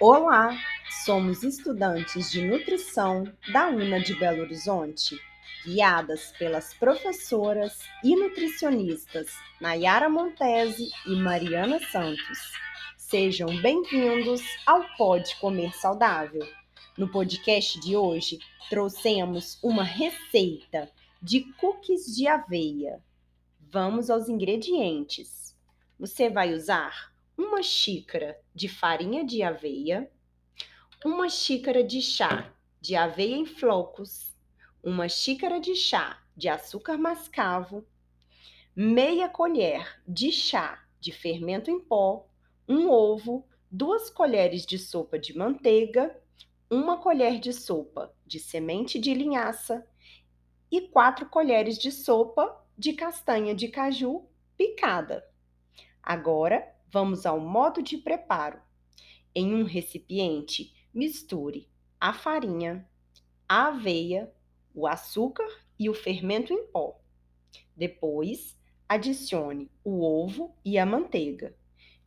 Olá, somos estudantes de nutrição da UNA de Belo Horizonte, guiadas pelas professoras e nutricionistas Nayara Montese e Mariana Santos. Sejam bem-vindos ao Pode Comer Saudável. No podcast de hoje, trouxemos uma receita de cookies de aveia. Vamos aos ingredientes. Você vai usar uma xícara de farinha de aveia, uma xícara de chá de aveia em flocos, uma xícara de chá de açúcar mascavo, meia colher de chá de fermento em pó, um ovo, duas colheres de sopa de manteiga, uma colher de sopa de semente de linhaça e quatro colheres de sopa de castanha de caju picada. Agora, Vamos ao modo de preparo. Em um recipiente, misture a farinha, a aveia, o açúcar e o fermento em pó. Depois, adicione o ovo e a manteiga.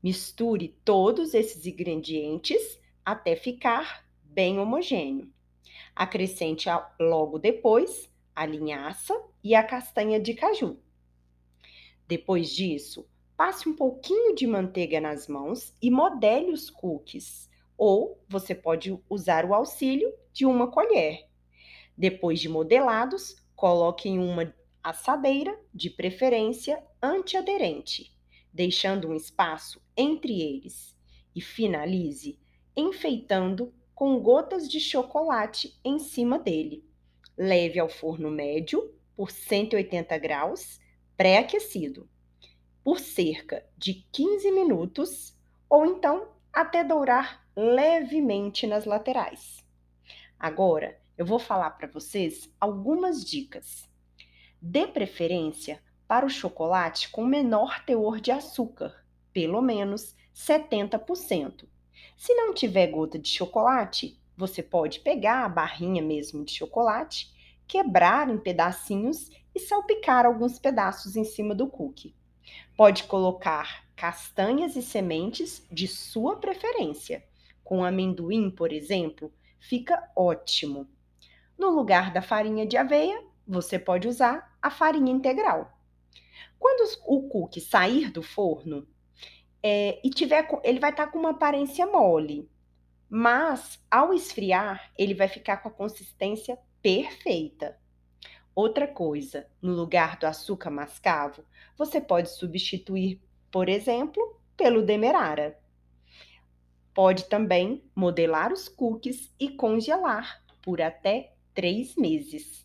Misture todos esses ingredientes até ficar bem homogêneo. Acrescente logo depois a linhaça e a castanha de caju. Depois disso, passe um pouquinho de manteiga nas mãos e modele os cookies. Ou você pode usar o auxílio de uma colher. Depois de modelados, coloque em uma assadeira, de preferência antiaderente, deixando um espaço entre eles. E finalize enfeitando com gotas de chocolate em cima dele. Leve ao forno médio por 180 graus, pré-aquecido por cerca de 15 minutos ou então até dourar levemente nas laterais. Agora, eu vou falar para vocês algumas dicas. Dê preferência para o chocolate com menor teor de açúcar, pelo menos 70%. Se não tiver gota de chocolate, você pode pegar a barrinha mesmo de chocolate, quebrar em pedacinhos e salpicar alguns pedaços em cima do cookie. Pode colocar castanhas e sementes de sua preferência. Com amendoim, por exemplo, fica ótimo. No lugar da farinha de aveia, você pode usar a farinha integral. Quando o cookie sair do forno é, e tiver, ele vai estar tá com uma aparência mole, mas ao esfriar ele vai ficar com a consistência perfeita. Outra coisa, no lugar do açúcar mascavo, você pode substituir, por exemplo, pelo demerara. Pode também modelar os cookies e congelar por até três meses.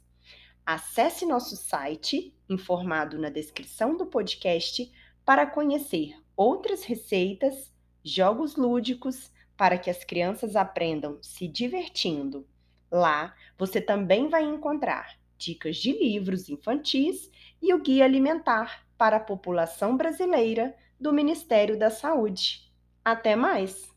Acesse nosso site, informado na descrição do podcast, para conhecer outras receitas, jogos lúdicos, para que as crianças aprendam se divertindo. Lá você também vai encontrar dicas de livros infantis e o Guia Alimentar para a População Brasileira do Ministério da Saúde. Até mais!